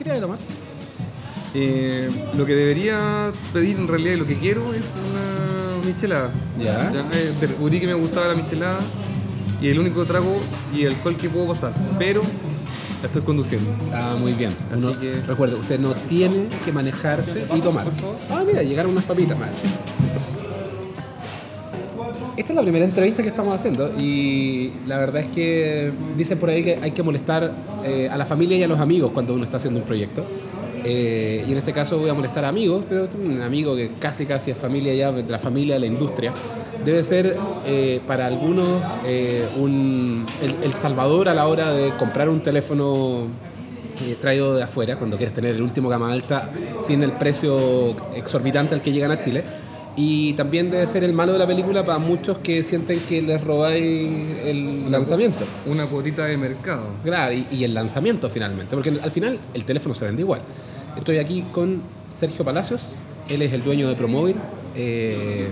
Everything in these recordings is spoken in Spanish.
¿Qué te voy a tomar? Eh, lo que debería pedir en realidad y lo que quiero es una michelada. Ya. eh, descubrí que me gustaba la michelada y el único trago y alcohol que puedo pasar, pero la estoy conduciendo. Ah, muy bien. Así Uno- que- Recuerde, usted no tiene que manejarse y tomar. Ah, mira, llegaron unas papitas más. Esta es la primera entrevista que estamos haciendo y la verdad es que dicen por ahí que hay que molestar eh, a la familia y a los amigos cuando uno está haciendo un proyecto. Eh, y en este caso voy a molestar a amigos, pero un amigo que casi casi es familia ya, de la familia de la industria. Debe ser eh, para algunos eh, un, el, el salvador a la hora de comprar un teléfono eh, traído de afuera, cuando quieres tener el último gama alta sin el precio exorbitante al que llegan a Chile. Y también debe ser el malo de la película para muchos que sienten que les robáis el lanzamiento. Una cuotita de mercado. Claro, y, y el lanzamiento finalmente, porque al final el teléfono se vende igual. Estoy aquí con Sergio Palacios, él es el dueño de Promóvil, eh,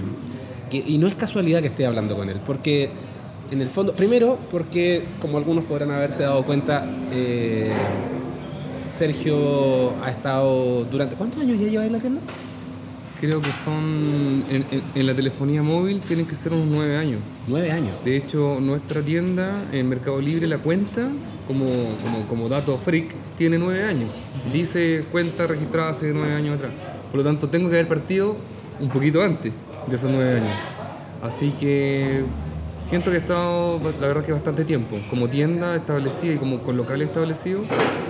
que- y no es casualidad que esté hablando con él, porque en el fondo, primero porque como algunos podrán haberse dado cuenta, eh, Sergio ha estado durante... ¿Cuántos años ya lleva en la tienda? Creo que son, en, en- en la telefonía móvil tienen que ser unos nueve años. Nueve años. De hecho, nuestra tienda en Mercado Libre, la cuenta, como, como, como dato freak, tiene nueve años. Dice cuenta registrada hace nueve años atrás. Por lo tanto, tengo que haber partido un poquito antes de esos nueve años. Así que siento que he estado, la verdad, que bastante tiempo. Como tienda establecida y como con local establecido,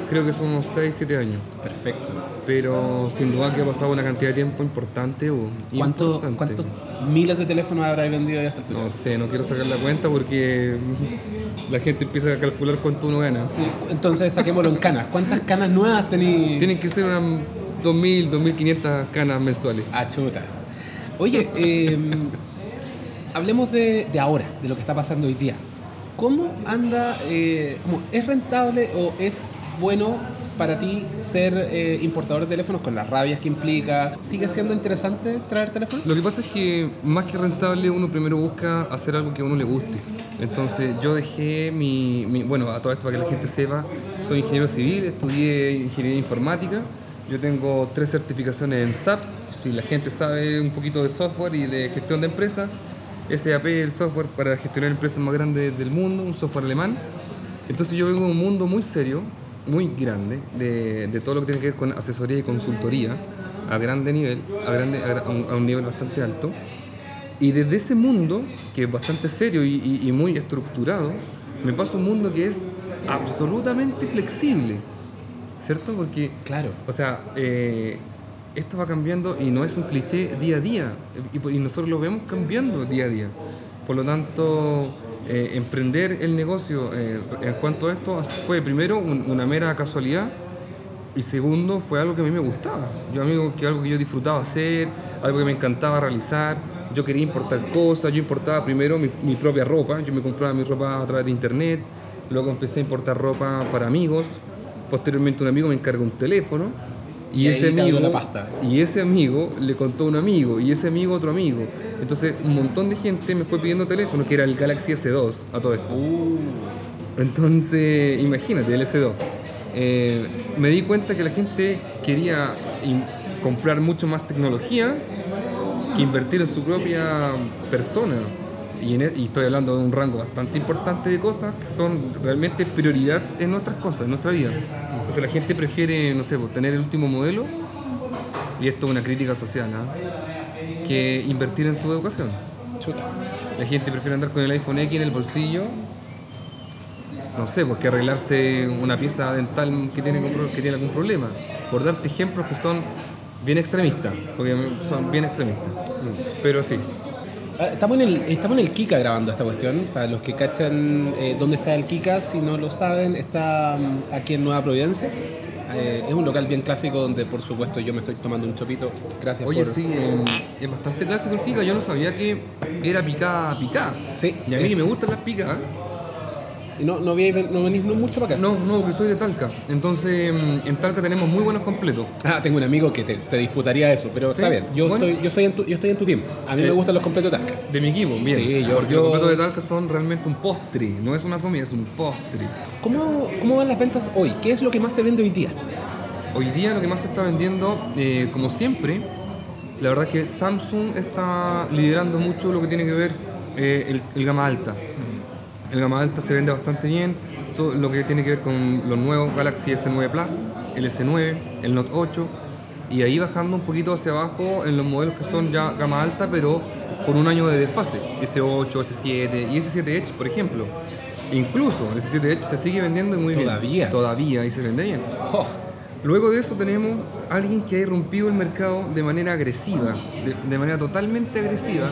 creo que son unos seis, siete años. Perfecto. Pero sin duda que ha pasado una cantidad de tiempo importante. o ¿Cuánto- importante. ¿Cuántos miles de teléfonos habrá vendido ya hasta el No sé, no quiero sacar la cuenta porque la gente empieza a calcular cuánto uno gana. Entonces saquémoslo en canas. ¿Cuántas canas nuevas tenéis? Tienen que ser unas 2.000, 2.500 canas mensuales. Ah, chuta. Oye, eh, hablemos de, de ahora, de lo que está pasando hoy día. ¿Cómo anda, eh, cómo, es rentable o es bueno para ti ser eh, importador de teléfonos con las rabias que implica? ¿Sigue siendo interesante traer teléfonos? Lo que pasa es que más que rentable uno primero busca hacer algo que a uno le guste. Entonces yo dejé mi, bueno, a todo esto para que la gente sepa, soy ingeniero civil, estudié ingeniería informática, yo tengo tres certificaciones en SAP, si la gente sabe un poquito de software y de gestión de empresas, SAP es el software para gestionar empresas más grandes del mundo, un software alemán. Entonces yo vengo de un mundo muy serio, muy grande, de, de todo lo que tiene que ver con asesoría y consultoría a grande nivel, a, grande, a, un, a un nivel bastante alto. Y desde ese mundo, que es bastante serio y, y- y muy estructurado, me paso a un mundo que es absolutamente flexible, ¿cierto? Porque, Claro. o sea, eh, esto va cambiando y no es un cliché día a día, y, y nosotros lo vemos cambiando día a día. Por lo tanto, eh, emprender el negocio eh, en cuanto a esto fue primero un- una mera casualidad y segundo fue algo que a mí me gustaba. Yo amigo que algo que yo disfrutaba hacer, algo que me encantaba realizar. Yo quería importar cosas, yo importaba primero mi, mi propia ropa, yo me compraba mi ropa a través de internet, luego empecé a importar ropa para amigos, posteriormente un amigo me encargó un teléfono y, ese amigo la pasta. y ese amigo le contó a un amigo y ese amigo a otro amigo. Entonces un montón de gente me fue pidiendo teléfono que era el Galaxy S2 a todo esto. Entonces, imagínate, el S2. Eh, me di cuenta que la gente quería comprar mucho más tecnología que invertir en su propia persona. Y, en e- y estoy hablando de un rango bastante importante de cosas que son realmente prioridad en nuestras cosas, en nuestra vida. Entonces la gente prefiere, no sé, pues, tener el último modelo, y esto es una crítica social, ¿ah? que invertir en su educación. Chuta. La gente prefiere andar con el iPhone X en el bolsillo, no sé, pues que arreglarse una pieza dental que tiene, que tiene algún problema. Por darte ejemplos que son bien extremistas, porque son bien extremistas. Pero sí, Estamos en, el, estamos en el Kika grabando esta cuestión. Para los que cachan eh, dónde está el Kika, si no lo saben, está mm, aquí en Nueva Providencia. Eh, es un local bien clásico donde, por supuesto, yo me estoy tomando un chopito. Gracias oye, por... sí, eh, es bastante clásico el pica. Yo no sabía que era picada, picada. Sí. Y a mí Eh. me gustan las picas, Y no, no, vi- no venís mucho para acá. no, no, que soy de Talca. Entonces, mm, en Talca tenemos muy buenos completos. Ah, tengo un amigo que te, te disputaría eso, pero ¿Sí? está bien. Yo, Bueno. estoy, yo, soy en tu, yo estoy en tu tiempo. A mí Eh. me gustan los completos Talca. De mi equipo, bien. Sí, yo- Porque yo- los completos de Talca son realmente un postre. No es una comida, es un postre. ¿Cómo, ¿Cómo van las ventas hoy? ¿Qué es lo que más se vende hoy día? hoy día lo que más se está vendiendo, eh, como siempre, la verdad es que Samsung está liderando mucho lo que tiene que ver eh, el, el gama alta. El gama alta se vende bastante bien, todo lo que tiene que ver con los nuevos Galaxy S9 Plus, el S9, el Note 8, y ahí bajando un poquito hacia abajo en los modelos que son ya gama alta, pero con un año de desfase, S8, S7 y S7 Edge, por ejemplo. Incluso el S7 Edge se sigue vendiendo muy ¿Todavía? bien. Todavía, y se vende bien. Jo, Luego de eso tenemos a alguien que ha irrumpido el mercado de manera agresiva, de, de manera totalmente agresiva,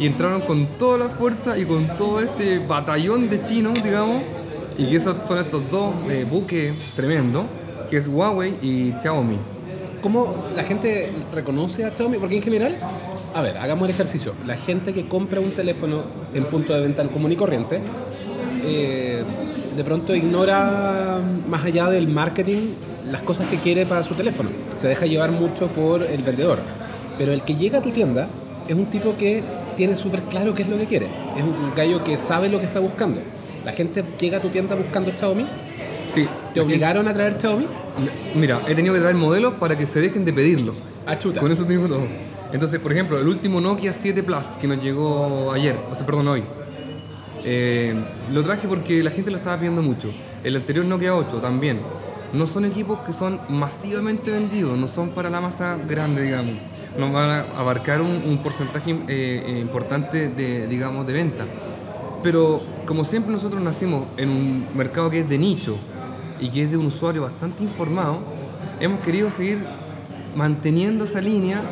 y entraron con toda la fuerza y con todo este batallón de chinos, digamos, y que esos son estos dos eh, buques tremendos, que es Huawei y Xiaomi. ¿Cómo la gente reconoce a Xiaomi? Porque en general, a ver, hagamos el ejercicio. La gente que compra un teléfono en punto de venta común y corriente, eh, de pronto ignora más allá del marketing las cosas que quiere para su teléfono. Se deja llevar mucho por el vendedor. Pero el que llega a tu tienda es un tipo que tiene súper claro qué es lo que quiere. Es un gallo que sabe lo que está buscando. La gente llega a tu tienda buscando Xiaomi. Sí, ¿Te obligaron a traer Xiaomi? Mira, he tenido que traer modelos para que se dejen de pedirlo. A chuta. Con eso tengo todo. Entonces, por ejemplo, el último Nokia 7 Plus que nos llegó ayer, o sea, perdón, hoy. eh, lo traje porque la gente lo estaba pidiendo mucho. El anterior Nokia 8 también. No son equipos que son masivamente vendidos, no son para la masa grande, digamos. No van a abarcar un, un porcentaje eh, eh, importante de, digamos, de venta. Pero como siempre nosotros nacimos en un mercado que es de nicho y que es de un usuario bastante informado, hemos querido seguir manteniendo esa línea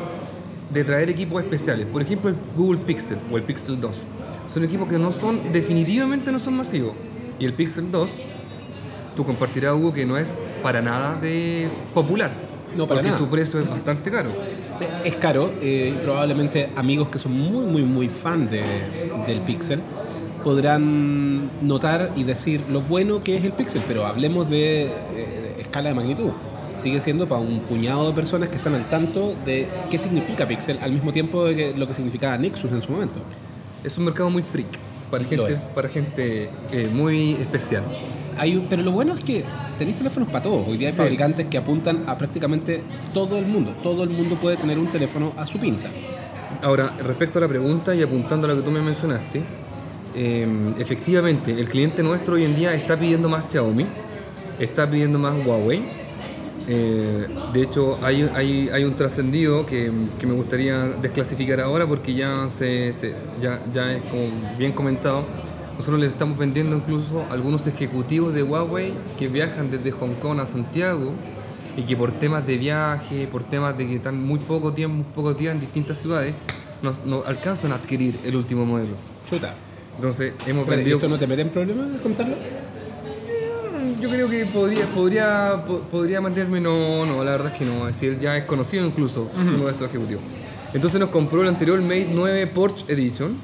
de traer equipos especiales. Por ejemplo, el Google Pixel o el Pixel 2. Son equipos que no son, definitivamente no son masivos. Y el Pixel 2, tú compartirás, Hugo, que no es para nada de popular. No, para porque nada. su precio es bastante caro. Es caro, eh, y probablemente amigos que son muy, muy, muy fan de- del Pixel podrán notar y decir lo bueno que es el Pixel, pero hablemos de eh, escala de magnitud. Sigue siendo para un puñado de personas que están al tanto de qué significa Pixel al mismo tiempo de que- lo que significaba Nexus en su momento. Es un mercado muy freak, para gente, para gente eh, muy especial. Hay un- pero lo bueno es que tenéis teléfonos para todos. Hoy día hay Sí. fabricantes que apuntan a prácticamente todo el mundo. Todo el mundo puede tener un teléfono a su pinta. Ahora, respecto a la pregunta y apuntando a lo que tú me mencionaste, eh, efectivamente, el cliente nuestro hoy en día está pidiendo más Xiaomi, está pidiendo más Huawei. Eh, de hecho, hay, hay, hay un trascendido que, que me gustaría desclasificar ahora porque ya, se, se- ya, ya es como bien comentado. Nosotros le estamos vendiendo incluso a algunos ejecutivos de Huawei que viajan desde Hong Kong a Santiago y que por temas de viaje, por temas de que están muy poco tiempo, muy pocos días en distintas ciudades, no, no alcanzan a adquirir el último modelo. Chuta. Entonces hemos Pero, ¿y vendido... ¿Esto no te mete en problemas contarlo? Yo creo que podría, podría, po- podría mantenerme, no, no, la verdad es que no, es decir, ya es conocido incluso, uno de estos ejecutivos. Entonces nos compró el anterior Mate 9 Porsche Edition,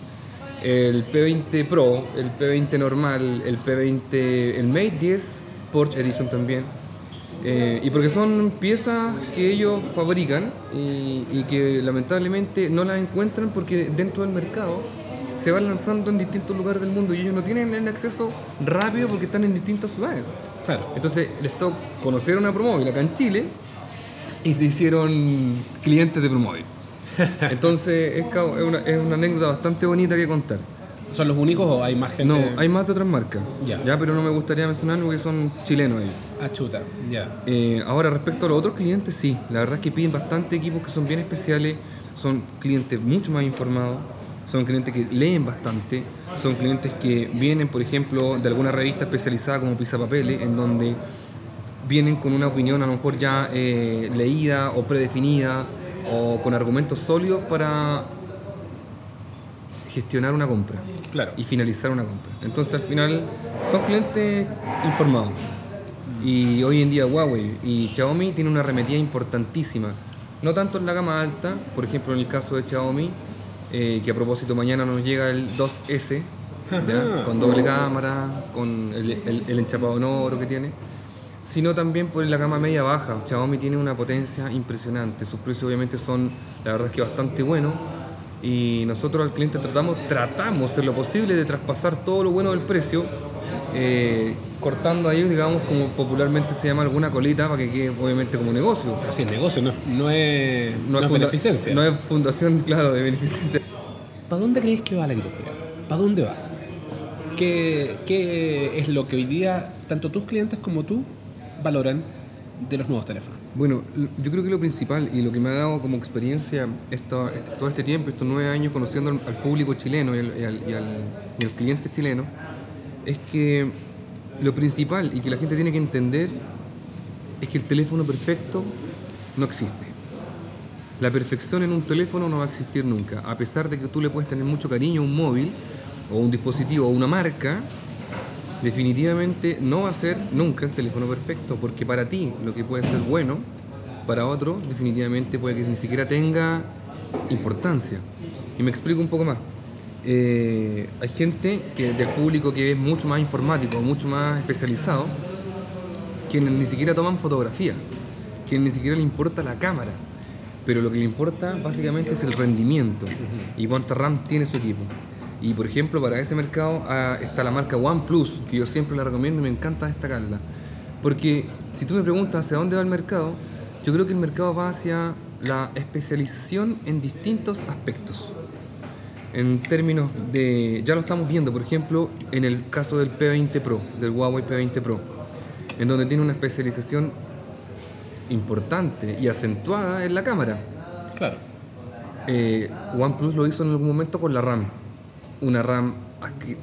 el P20 Pro, el P20 normal, el P20, el Mate 10 Porsche Edition también. Eh, y porque son piezas que ellos fabrican y, y que lamentablemente no las encuentran porque dentro del mercado se van lanzando en distintos lugares del mundo y ellos no tienen el acceso rápido porque están en distintas ciudades. Claro. Entonces les tocó conocer una Promóvil acá en Chile y se hicieron clientes de Promóvil. Entonces es, una, es una anécdota bastante bonita que contar. ¿Son los únicos o hay más gente? No, hay más de otras marcas. Ya. pero no me gustaría mencionar porque son chilenos ellos. Ah, chuta, ya. Eh, ahora, respecto a los otros clientes, sí, la verdad es que piden bastante equipos que son bien especiales, son clientes mucho más informados, son clientes que leen bastante, son clientes que vienen, por ejemplo, de alguna revista especializada como Papeles, en donde vienen con una opinión a lo mejor ya eh, leída o predefinida o con argumentos sólidos para gestionar una compra Claro. y finalizar una compra. Entonces al final son clientes informados. Y hoy en día Huawei y Xiaomi tienen una arremetida importantísima. No tanto en la gama alta, por ejemplo en el caso de Xiaomi, eh, que a propósito mañana nos llega el 2S, ¿ya? Ajá. con doble cámara, con el, el- el enchapado en oro que tiene, sino también por la gama media baja. Xiaomi tiene una potencia impresionante, sus precios obviamente son, la verdad es que bastante buenos, y nosotros al cliente tratamos, tratamos en lo posible de traspasar todo lo bueno del precio, eh, cortando ahí, digamos, como popularmente se llama alguna colita para que quede obviamente como negocio. Pero sí, es negocio, no, no es, no es funda- beneficencia. No es fundación, claro, de beneficencia. ¿Para dónde crees que va la industria? ¿Para dónde va? ¿Qué, ¿Qué es lo que hoy día tanto tus clientes como tú valoran de los nuevos teléfonos? Bueno, yo creo que lo principal y lo que me ha dado como experiencia esto- este- todo este tiempo, estos nueve años conociendo al, al público chileno y al, y al- y y al cliente chileno, es que lo principal y que la gente tiene que entender es que el teléfono perfecto no existe. La perfección en un teléfono no va a existir nunca. A pesar de que tú le puedes tener mucho cariño a un móvil o un dispositivo o una marca, definitivamente no va a ser nunca el teléfono perfecto, porque para ti lo que puede ser bueno, para otro definitivamente puede que ni siquiera tenga importancia. Y me explico un poco más. Eh, hay gente que, del público que es mucho más informático, mucho más especializado, quienes ni siquiera toman fotografía, quienes ni siquiera le importa la cámara, pero lo que le importa básicamente es el rendimiento y cuánta RAM tiene su equipo. Y por ejemplo, para ese mercado ah, está la marca OnePlus, que yo siempre la recomiendo y me encanta destacarla. Porque si tú me preguntas hacia dónde va el mercado, yo creo que el mercado va hacia la especialización en distintos aspectos. En términos de, ya lo estamos viendo, por ejemplo, en el caso del P20 Pro, del Huawei P20 Pro, en donde tiene una especialización importante y acentuada en la cámara. Claro. Eh, OnePlus lo hizo en algún momento con la RAM. Una RAM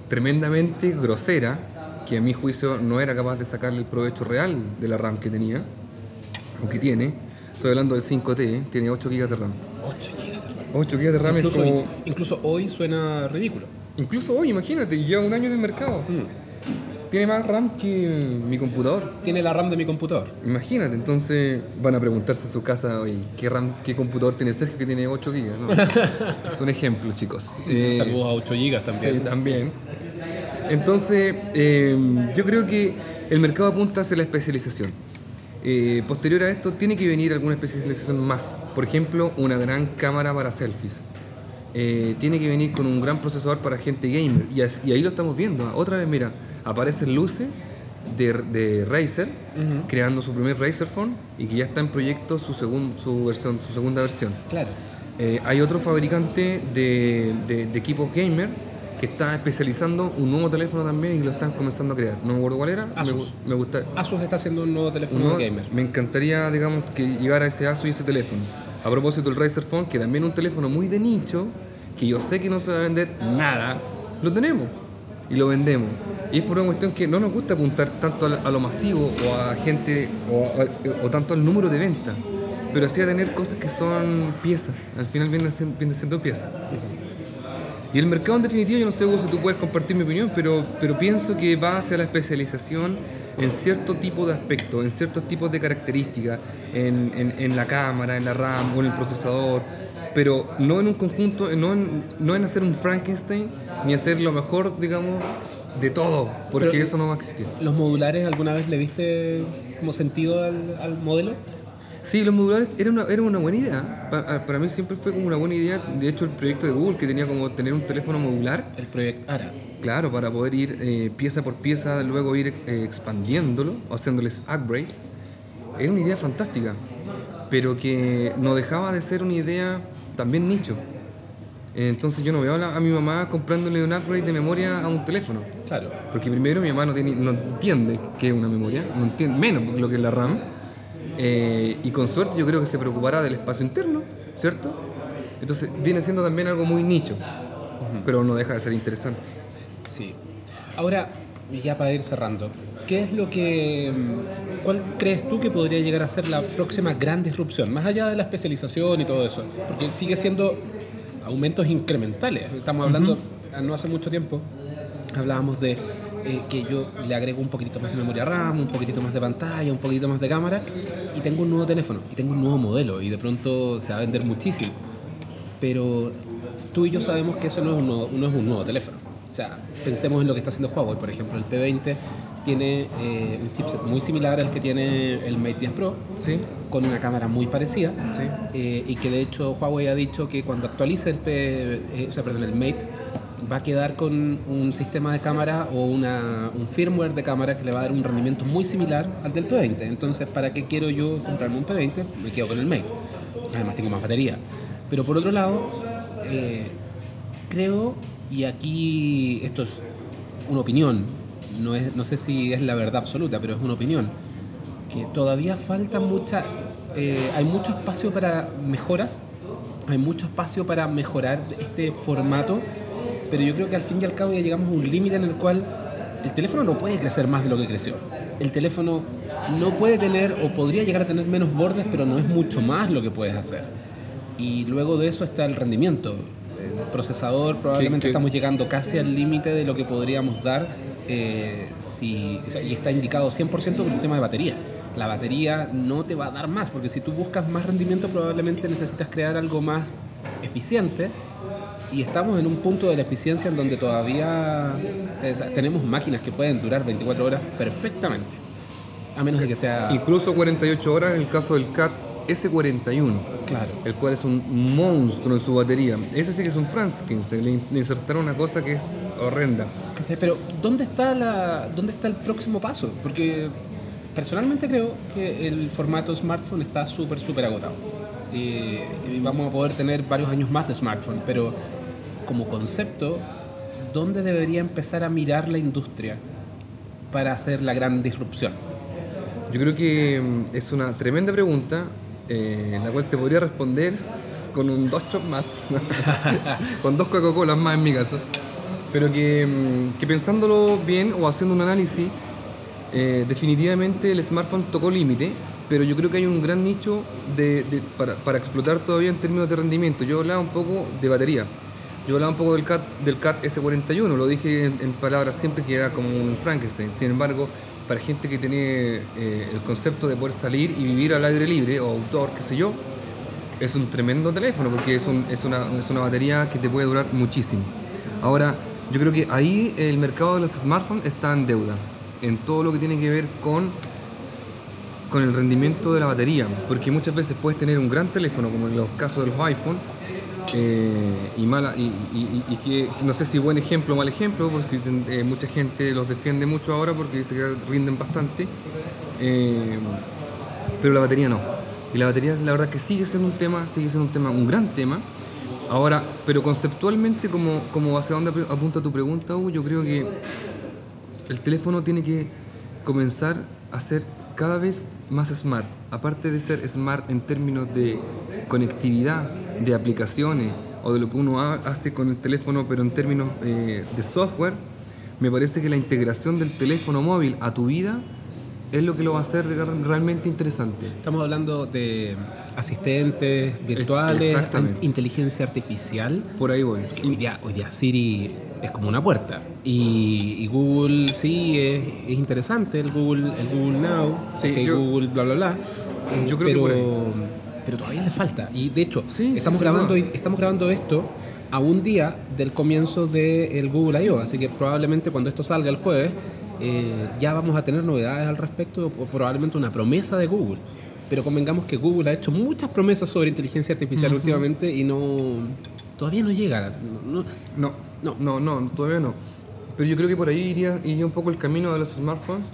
tremendamente grosera, que a mi juicio no era capaz de sacarle el provecho real de la RAM que tenía, o que tiene. Estoy hablando del 5T, ¿eh? tiene 8 GB de RAM. 8 GB de RAM. 8 GB de RAM es Incluso, como... hoy, incluso hoy suena ridículo. Incluso hoy, imagínate, lleva un año en el mercado. Tiene más RAM que mi computador. Tiene la RAM de mi computador. Imagínate, entonces van a preguntarse en su casa, oye, ¿qué, RAM, qué computador tiene Sergio que tiene 8 GB? No, es un ejemplo, chicos. Eh, Saludos a 8 GB también. Sí, también. Entonces, eh, yo creo que el mercado apunta hacia la especialización. Eh, posterior a esto, tiene que venir alguna especialización más. Por ejemplo, una gran cámara para selfies. Eh, tiene que venir con un gran procesador para gente gamer. Y, ahí lo estamos viendo. Otra vez, mira, aparecen luces de, de Razer, creando su primer Razer Phone y que ya está en proyecto su, segun- su, versión, su segunda versión. Claro. Eh, hay otro fabricante de, de- de equipos gamer que está especializando un nuevo teléfono también y lo están comenzando a crear. No me acuerdo cuál era. Asus. me gusta. Asus está haciendo un nuevo teléfono gamer. Me encantaría, digamos, que llegara ese Asus y ese teléfono. A propósito del Razer Phone, que también es un teléfono muy de nicho, que yo sé que no se va a vender nada, lo tenemos y lo vendemos. Y es por una cuestión que no nos gusta apuntar tanto a, lo masivo o a gente o, a- o tanto al número de ventas, pero sí a tener cosas que son piezas. Al final vienen vienen siendo piezas. Y el mercado en definitiva, yo no sé si tú puedes compartir mi opinión, pero, pero pienso que va hacia la especialización en cierto tipo de aspectos, en ciertos tipos de características, en- en la cámara, en la RAM o en el procesador, pero no en un conjunto, no en, no en hacer un Frankenstein, ni hacer lo mejor, digamos, de todo, porque Pero- eso no va a existir. ¿Los modulares alguna vez le viste como sentido al, al modelo? Sí, los modulares era una, era una buena idea. Pa- para mí siempre fue como una buena idea. De hecho, el proyecto de Google, que tenía como tener un teléfono modular, El proyecto ARA. Claro, para poder ir eh, pieza por pieza, luego ir eh, expandiéndolo, haciéndoles upgrades. Era una idea fantástica, pero que no dejaba de ser una idea también nicho. Entonces yo no veo a, mi mamá comprándole un upgrade de memoria a un teléfono. Claro. Porque primero mi mamá no, tiene, no entiende qué es una memoria, no entiende menos lo que es la RAM. Eh, y con suerte yo creo que se preocupará del espacio interno, ¿cierto? Entonces viene siendo también algo muy nicho, pero no deja de ser interesante. Sí. Ahora, ya para ir cerrando, ¿qué es lo que. ¿Cuál crees tú que podría llegar a ser la próxima gran disrupción? Más allá de la especialización y todo eso. Porque sigue siendo aumentos incrementales. Estamos hablando, ah, no hace mucho tiempo, hablábamos de eh, que yo le agrego un poquitito más de memoria RAM, un poquitito más de pantalla, un poquitito más de cámara, y tengo un nuevo teléfono, y tengo un nuevo modelo, y de pronto se va a vender muchísimo. Pero tú y yo sabemos que eso no es un nuevo, no es un nuevo teléfono. O sea, pensemos en lo que está haciendo Huawei, por ejemplo, el P20 tiene eh, un chipset muy similar al que tiene el Mate 10 Pro, ¿Sí? con una cámara muy parecida, Sí. eh, y que de hecho Huawei ha dicho que cuando actualice el, P, eh, o sea, perdón, el Mate, va a quedar con un sistema de cámara o una, un firmware de cámara que le va a dar un rendimiento muy similar al del P20. Entonces, ¿para qué quiero yo comprarme un P20? Me quedo con el Mate. Además, tengo más batería. Pero por otro lado, eh, creo, y aquí esto es una opinión, no, es, no sé si es la verdad absoluta, pero es una opinión, que todavía falta mucha, eh, hay mucho espacio para mejoras, hay mucho espacio para mejorar este formato, pero yo creo que al fin y al cabo ya llegamos a un límite en el cual el teléfono no puede crecer más de lo que creció. El teléfono no puede tener o podría llegar a tener menos bordes, pero no es mucho más lo que puedes hacer. Y luego de eso está el rendimiento. El procesador probablemente ¿Qué- qué? estamos llegando casi al límite de lo que podríamos dar eh, si, y está indicado 100% por el tema de batería. La batería no te va a dar más, porque si tú buscas más rendimiento probablemente necesitas crear algo más eficiente y estamos en un punto de la eficiencia en donde todavía eh, tenemos máquinas que pueden durar 24 horas perfectamente, a menos de que sea... Incluso 48 horas en el caso del CAT S41, Claro. el cual es un monstruo en su batería. Ese sí que es un Frankenstein, le le insertaron una cosa que es horrenda. Pero ¿dónde está la dónde está el próximo paso? Porque personalmente creo que el formato smartphone está súper súper agotado. Y, y vamos a poder tener varios años más de smartphone, pero como concepto, ¿dónde debería empezar a mirar la industria para hacer la gran disrupción? Yo creo que mm, es una tremenda pregunta, eh, la cual te podría responder con un dos shots más, con dos Coca-Colas más en mi caso, pero que, mm, que pensándolo bien o haciendo un análisis, eh, definitivamente el smartphone tocó límite, pero yo creo que hay un gran nicho de, de- para, para explotar todavía en términos de rendimiento. Yo hablaba un poco de batería. Yo hablaba un poco del CAT, del CAT S41, lo dije en, en palabras siempre que era como un Frankenstein. Sin embargo, para gente que tiene eh, el concepto de poder salir y vivir al aire libre o outdoor, qué sé yo, es un tremendo teléfono porque es, un- es, una, es una batería que te puede durar muchísimo. Ahora, yo creo que ahí el mercado de los smartphones está en deuda, en todo lo que tiene que ver con, con el rendimiento de la batería, porque muchas veces puedes tener un gran teléfono, como en los casos de los iPhone, y, mala, y, que no sé si buen ejemplo o mal ejemplo, por si eh, mucha gente los defiende mucho ahora porque dice que rinden bastante, eh, pero la batería no. Y la batería, la verdad que sigue siendo un tema, sigue siendo un tema, un gran tema. Ahora, pero conceptualmente, como, como hacia dónde ap- apunta tu pregunta, Hugo, yo creo que el teléfono tiene que comenzar a ser cada vez más smart. Aparte de ser smart en términos de conectividad, de aplicaciones o de lo que uno ha- hace con el teléfono, pero en términos eh, de software, me parece que la integración del teléfono móvil a tu vida es lo que lo va a hacer re- realmente interesante. Estamos hablando de asistentes virtuales, inteligencia artificial. Por ahí voy. Hoy día, hoy día Siri es como una puerta. Y, y Google sí es, es interesante, el Google, el Google Now, Sí, yo- Google bla bla bla. Eh, Yo creo que pero, por ahí. pero todavía le falta. Y de hecho, Sí, estamos, sí, grabando, estamos grabando esto a un día del comienzo del Google I.O. Así que probablemente cuando esto salga el jueves, eh, ya vamos a tener novedades al respecto, o probablemente una promesa de Google. Pero convengamos que Google ha hecho muchas promesas sobre inteligencia artificial últimamente y no todavía no llega. No- No, No. no, no, todavía no. Pero yo creo que por ahí iría, iría un poco el camino de los smartphones,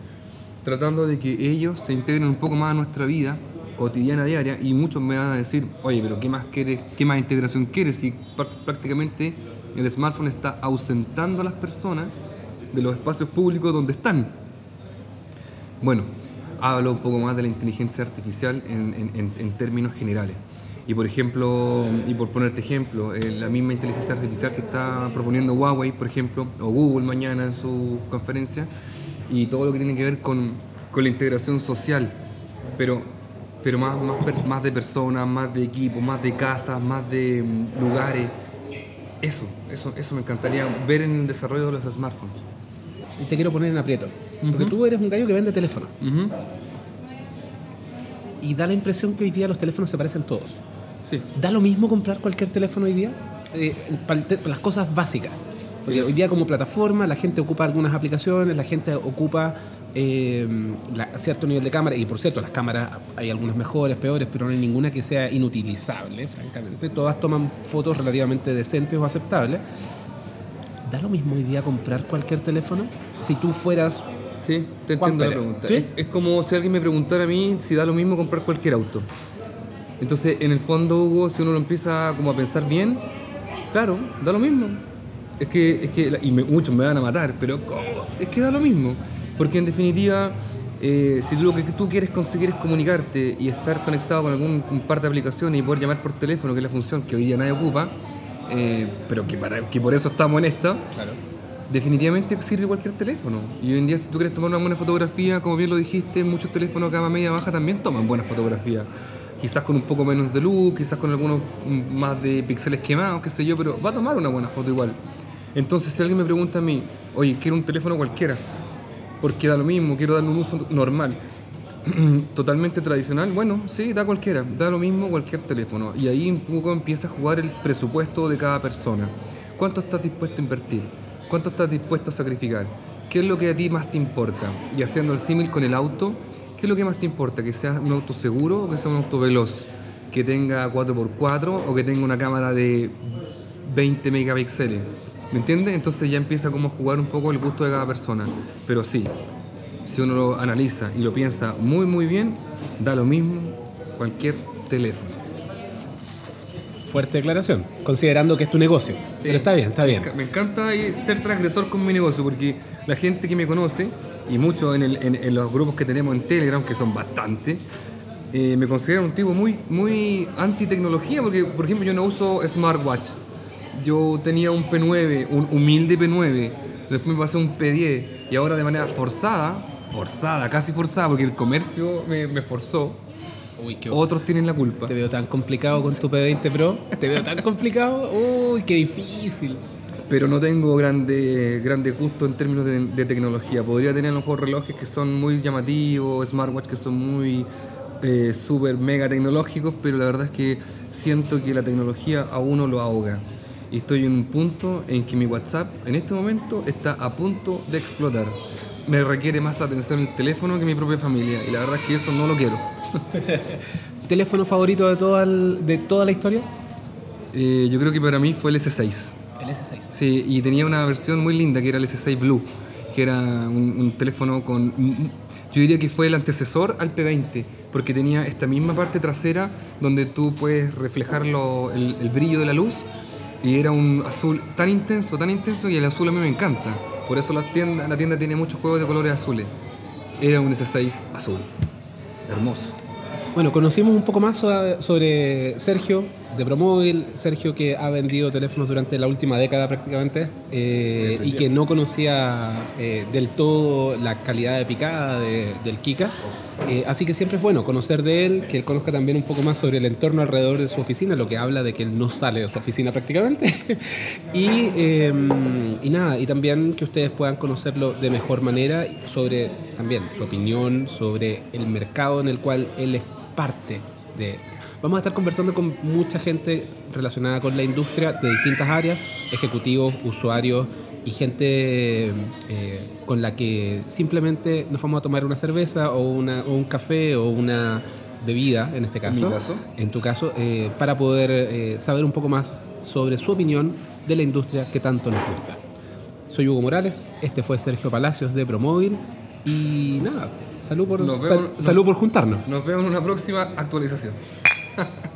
tratando de que ellos se integren un poco más a nuestra vida cotidiana, diaria, y muchos me van a decir, oye, pero ¿qué más quieres? ¿Qué más integración quieres? Si pr- prácticamente el smartphone está ausentando a las personas de los espacios públicos donde están. Bueno, hablo un poco más de la inteligencia artificial en, en- en- términos generales. Y por ejemplo, y por ponerte ejemplo, eh, la misma inteligencia artificial que está proponiendo Huawei, por ejemplo, o Google mañana en su conferencia, y todo lo que tiene que ver con, con la integración social, pero, pero más, más, más de personas, más de equipos, más de casas, más de mm, lugares. Eso, eso, eso me encantaría ver en el desarrollo de los smartphones. Y te quiero poner en aprieto. Porque tú eres un gallo que vende teléfonos. Ujú. Y da la impresión que hoy día los teléfonos se parecen todos. Sí. ¿Da lo mismo comprar cualquier teléfono hoy día? Eh, para, te- para las cosas básicas. Porque hoy día como plataforma la gente ocupa algunas aplicaciones, la gente ocupa eh, la- cierto nivel de cámara. Y por cierto, las cámaras hay algunas mejores, peores, pero no hay ninguna que sea inutilizable, francamente. Todas toman fotos relativamente decentes o aceptables. ¿Da lo mismo hoy día comprar cualquier teléfono? Si tú fueras... Sí, te entiendo la pregunta. ¿Sí? Es, es como si alguien me preguntara a mí si da lo mismo comprar cualquier auto. Entonces, en el fondo, Hugo, si uno lo empieza como a pensar bien, claro, da lo mismo. Es que, es que y me- muchos me van a matar, pero ¿cómo? Es que da lo mismo. Porque en definitiva, eh, si lo que tú quieres conseguir es comunicarte y estar conectado con algún un par de aplicaciones y poder llamar por teléfono, que es la función que hoy día nadie ocupa, eh, pero que, para, que por eso estamos en esta, Claro. definitivamente sirve cualquier teléfono. Y hoy en día si tú quieres tomar una buena fotografía, como bien lo dijiste, muchos teléfonos gama media baja también toman buenas fotografías. Quizás con un poco menos de luz, quizás con algunos más de píxeles quemados, qué sé yo, pero va a tomar una buena foto igual. Entonces si alguien me pregunta a mí, oye, quiero un teléfono cualquiera, porque da lo mismo, quiero darle un uso normal, totalmente tradicional, bueno, sí, da cualquiera, da lo mismo cualquier teléfono. Y ahí un poco empieza a jugar el presupuesto de cada persona. ¿Cuánto estás dispuesto a invertir? ¿Cuánto estás dispuesto a sacrificar? ¿Qué es lo que a ti más te importa? Y haciendo el símil con el auto, ¿qué es lo que más te importa? ¿Que sea un auto seguro o que sea un auto veloz? ¿Que tenga 4x4 o que tenga una cámara de 20 megapíxeles? ¿Me entiendes? Entonces ya empieza como a jugar un poco el gusto de cada persona. Pero sí, si uno lo analiza y lo piensa muy muy bien, da lo mismo cualquier teléfono. Fuerte declaración, considerando que es tu negocio. Pero está bien, está bien. Me encanta ser transgresor con mi negocio porque la gente que me conoce, y muchos en, en- en los grupos que tenemos en Telegram, que son bastante, eh, me consideran un tipo muy, muy anti-tecnología porque, por ejemplo, yo no uso smartwatch. Yo tenía un P9, un humilde P9, después me pasé un P10 y ahora de manera forzada, forzada, casi forzada, porque el comercio me, me forzó, Uy, qué otros tienen la culpa. Te veo tan complicado con tu P20 Pro. Te veo tan complicado. Uy, qué difícil. pero no tengo grande, grande gusto en términos de, de tecnología. Podría tener a lo mejor relojes que son muy llamativos, smartwatch que son muy eh, súper mega tecnológicos, pero la verdad es que siento que la tecnología a uno lo ahoga. Y estoy en un punto en que mi WhatsApp en este momento está a punto de explotar. Me requiere más atención el teléfono que mi propia familia y la verdad es que eso no lo quiero. ¿Teléfono favorito de toda, el- de toda la historia? Eh, yo creo que para mí fue el S6. El S6. Sí, y tenía una versión muy linda que era el S6 Blue, que era un, un teléfono con... Yo diría que fue el antecesor al P20, porque tenía esta misma parte trasera donde tú puedes reflejar lo- el, el brillo de la luz y era un azul tan intenso, tan intenso y el azul a mí me encanta. Por eso la tienda, la tienda tiene muchos juegos de colores azules. Era un S6 azul. Hermoso. Bueno, conocimos un poco más so- sobre Sergio de Promóvil, Sergio que ha vendido teléfonos durante la última década prácticamente eh, y que no conocía eh, del todo la calidad de picada de- del Kika. Eh, así que siempre es bueno conocer de él, que él conozca también un poco más sobre el entorno alrededor de su oficina, lo que habla de que él no sale de su oficina prácticamente. y, eh, y nada, y también que ustedes puedan conocerlo de mejor manera sobre también su opinión sobre el mercado en el cual él es parte de esto. Vamos a estar conversando con mucha gente relacionada con la industria de distintas áreas, ejecutivos, usuarios y gente eh, con la que simplemente nos vamos a tomar una cerveza o, una, o un café o una bebida, en este caso. mi caso. En tu caso, eh, para poder eh, saber un poco más sobre su opinión de la industria que tanto nos gusta. Soy Hugo Morales, este fue Sergio Palacios de Promóvil y nada, salud por, Nos sal- vemos- salud por juntarnos. Nos vemos en una próxima actualización.